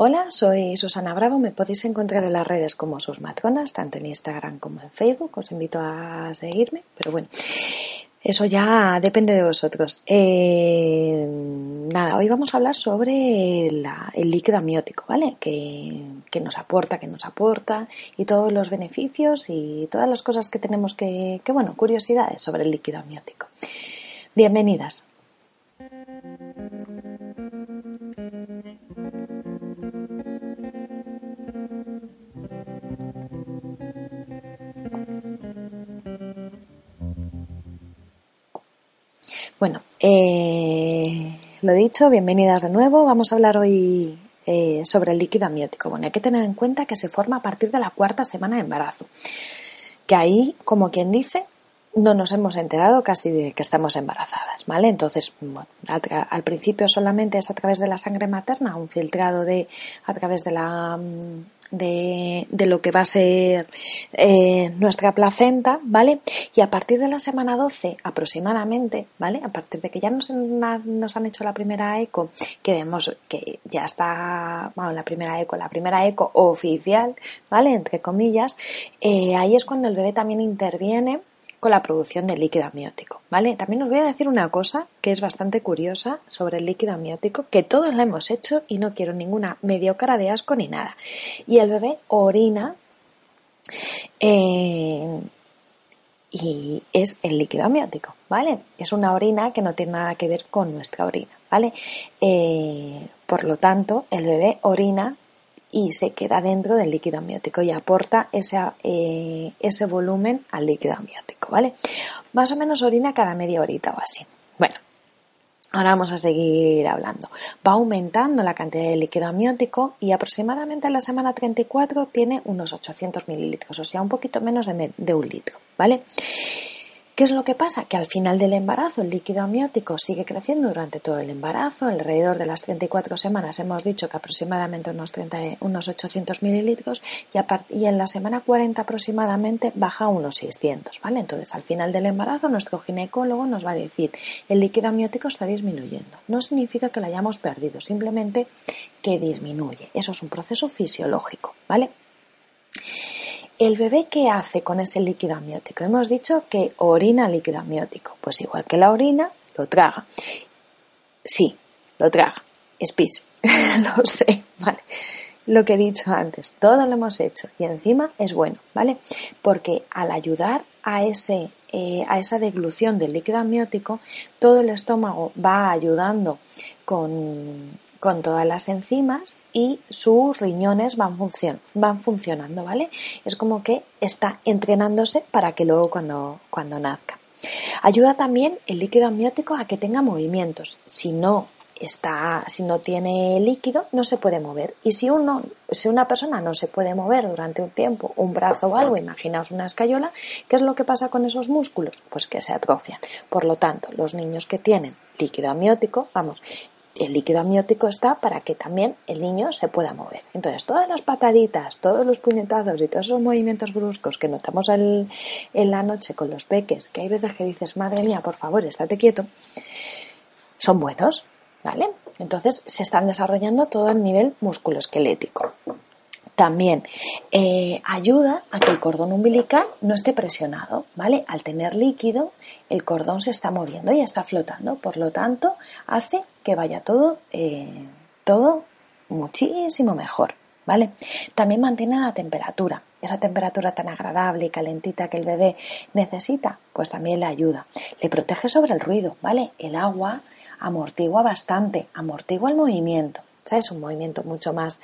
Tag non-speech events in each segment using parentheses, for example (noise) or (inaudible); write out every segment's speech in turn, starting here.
Hola, soy Susana Bravo. Me podéis encontrar en las redes como sus matronas, tanto en Instagram como en Facebook. Os invito a seguirme. Pero bueno, eso ya depende de vosotros. Eh, nada, hoy vamos a hablar sobre el líquido amniótico, ¿vale? Que, que, nos aporta, que nos aporta y todos los beneficios y todas las cosas que tenemos que, que bueno, curiosidades sobre el líquido amniótico. Bienvenidas. Eh, lo dicho, bienvenidas de nuevo. Vamos a hablar hoy eh, sobre el líquido amniótico. Bueno, hay que tener en cuenta que se forma a partir de la cuarta semana de embarazo. Que ahí, como quien dice, no nos hemos enterado casi de que estamos embarazadas, ¿vale? Entonces, bueno, al principio solamente es a través de la sangre materna, un filtrado de a través de la mm, de, de lo que va a ser eh, nuestra placenta, ¿vale? Y a partir de la semana 12 aproximadamente, ¿vale? A partir de que ya nos, han hecho la primera eco, que vemos que ya está, bueno, la primera eco, la primera eco oficial, ¿vale? Entre comillas, eh, ahí es cuando el bebé también interviene con la producción de líquido amniótico, ¿vale? También os voy a decir una cosa que es bastante curiosa sobre el líquido amniótico, que todos la hemos hecho y no quiero ninguna medio cara de asco ni nada. Y el bebé orina eh, y es el líquido amniótico, ¿vale? Es una orina que no tiene nada que ver con nuestra orina, ¿vale? Eh, por lo tanto, el bebé orina y se queda dentro del líquido amniótico y aporta ese, eh, ese volumen al líquido amniótico, ¿vale? Más o menos orina cada media horita o así. Bueno, ahora vamos a seguir hablando. Va aumentando la cantidad de líquido amniótico y aproximadamente en la semana 34 tiene unos 800 mililitros, o sea, un poquito menos de, de un litro, ¿vale? ¿Qué es lo que pasa? Que al final del embarazo el líquido amniótico sigue creciendo durante todo el embarazo. Alrededor de las 34 semanas hemos dicho que aproximadamente unos, 30, unos 800 mililitros y, y, en la semana 40 aproximadamente baja a unos 600. ¿vale? Entonces al final del embarazo nuestro ginecólogo nos va a decir el líquido amniótico está disminuyendo. No significa que lo hayamos perdido, simplemente que disminuye. Eso es un proceso fisiológico. ¿vale? ¿El bebé qué hace con ese líquido amniótico? Hemos dicho que orina líquido amniótico. Pues igual que la orina, lo traga. Sí, lo traga. Es pis. (laughs) lo sé, ¿vale? Lo que he dicho antes, todo lo hemos hecho y encima es bueno, ¿vale? Porque al ayudar a, ese, eh, a esa deglución del líquido amniótico, todo el estómago va ayudando con, con todas las enzimas y sus riñones van, van funcionando, ¿vale? Es como que está entrenándose para que luego cuando, cuando nazca. Ayuda también el líquido amniótico a que tenga movimientos. Si no está, si no tiene líquido, no se puede mover. Y si uno, si una persona no se puede mover durante un tiempo, un brazo o algo, imaginaos una escayola, ¿qué es lo que pasa con esos músculos? Pues que se atrofian. Por lo tanto, los niños que tienen líquido amniótico, vamos, el líquido amniótico está para que también el niño se pueda mover. Entonces, todas las pataditas, todos los puñetazos y todos esos movimientos bruscos que notamos en la noche con los peques, que hay veces que dices, madre mía, por favor, estate quieto, son buenos, ¿vale? Entonces, se están desarrollando todo el nivel musculoesquelético. También eh, ayuda a que el cordón umbilical no esté presionado, ¿vale? Al tener líquido, el cordón se está moviendo y está flotando, por lo tanto, hace que vaya todo, eh, todo muchísimo mejor, ¿vale? También mantiene la temperatura, esa temperatura tan agradable y calentita que el bebé necesita, pues también le ayuda. Le protege sobre el ruido, ¿vale? El agua amortigua bastante, amortigua el movimiento. Es Un movimiento mucho más,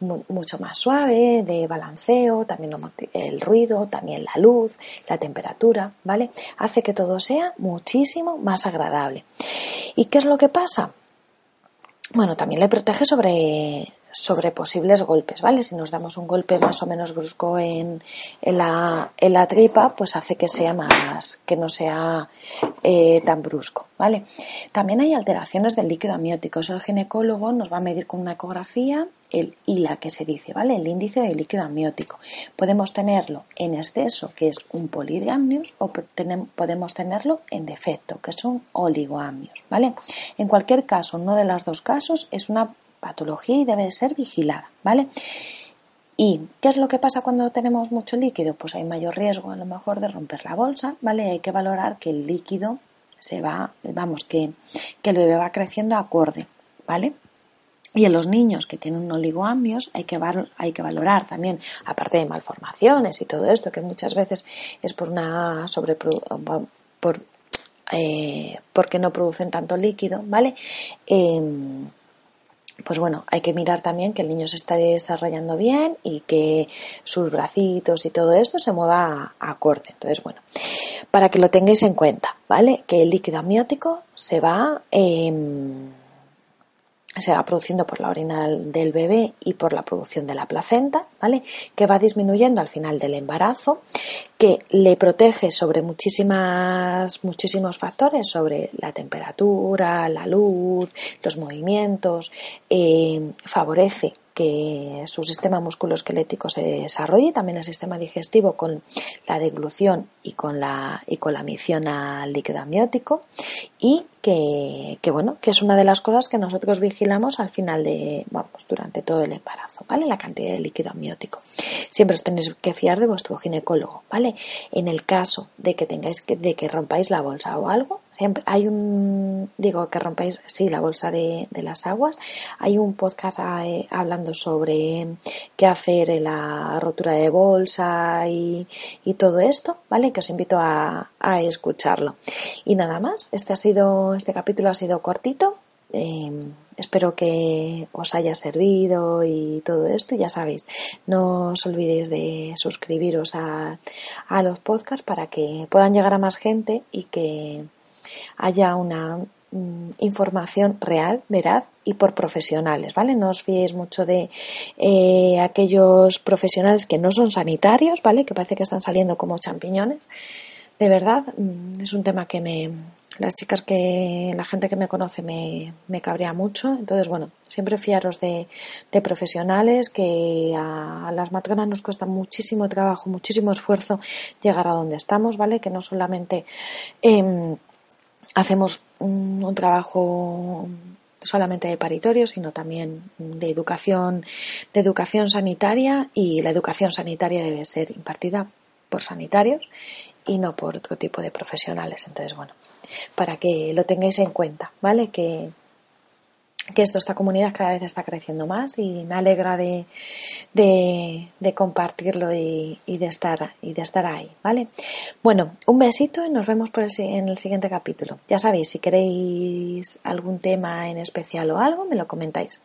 mucho más suave, de balanceo, también el ruido, también la luz, la temperatura, ¿vale? Hace que todo sea muchísimo más agradable. ¿Y qué es lo que pasa? Bueno, también le protege sobre, sobre posibles golpes, ¿vale? Si nos damos un golpe más o menos brusco en, en, la, en la tripa, pues hace que sea más, que no sea eh, tan brusco, ¿vale? También hay alteraciones del líquido amniótico. Eso el ginecólogo nos va a medir con una ecografía el ILA que se dice, ¿vale? El índice de líquido amniótico. Podemos tenerlo en exceso, que es un polidramnios, o podemos tenerlo en defecto, que son oligoamnios, ¿vale? En cualquier caso, uno de los dos casos es una patología y debe ser vigilada, ¿vale? ¿Y qué es lo que pasa cuando tenemos mucho líquido? Pues hay mayor riesgo a lo mejor de romper la bolsa, ¿vale? Hay que valorar que el líquido se va, vamos, que, que el bebé va creciendo acorde, ¿vale? Y en los niños que tienen oligoamnios hay que, hay que valorar también, aparte de malformaciones y todo esto, que muchas veces es por una por, eh, porque no producen tanto líquido, ¿vale? Em, pues bueno, hay que mirar también que el niño se está desarrollando bien y que sus bracitos y todo esto se mueva a, acorde. Entonces, bueno, para que lo tengáis en cuenta, ¿vale? Que el líquido amniótico se va eh, se va produciendo por la orina del bebé y por la producción de la placenta, ¿vale? Que va disminuyendo al final del embarazo, que le protege sobre muchísimas, muchísimos factores, sobre la temperatura, la luz, los movimientos, eh, favorece que su sistema musculoesquelético se desarrolle, también el sistema digestivo con la deglución y con la, y con la misión al líquido amniótico y que, que, bueno, que es una de las cosas que nosotros vigilamos al final de, vamos, durante todo el embarazo, ¿vale? La cantidad de líquido amniótico. Siempre os tenéis que fiar de vuestro ginecólogo, ¿vale? En el caso de que tengáis que, de que rompáis la bolsa o algo, hay un, digo que rompáis, sí, la bolsa de, las aguas. Hay un podcast eh, hablando sobre qué hacer en la rotura de bolsa y, todo esto, ¿vale? Que os invito a, escucharlo. Y nada más, este ha sido, este capítulo ha sido cortito. Em, espero que os haya servido y todo esto. Ya sabéis, no os olvidéis de suscribiros a, a los podcasts para que puedan llegar a más gente y que haya una mm, información real, veraz y por profesionales, ¿vale? No os fiéis mucho de eh, aquellos profesionales que no son sanitarios, ¿vale? Que parece que están saliendo como champiñones. De verdad, mm, es un tema que me, las chicas que, la gente que me conoce me, me cabrea mucho. Entonces, bueno, siempre fiaros de, de profesionales que a, las matronas nos cuesta muchísimo trabajo, muchísimo esfuerzo llegar a donde estamos, ¿vale? Que no solamente em, hacemos un, trabajo solamente de paritorio, sino también de educación, de educación sanitaria y la educación sanitaria debe ser impartida por sanitarios y no por otro tipo de profesionales. Entonces, bueno, para que lo tengáis en cuenta, ¿vale? Que, que esto, esta comunidad cada vez está creciendo más y me alegra de, de, compartirlo y, de estar, y de estar ahí, ¿vale? Bueno, un besito y nos vemos por en el siguiente capítulo. Ya sabéis, si queréis algún tema en especial o algo, me lo comentáis.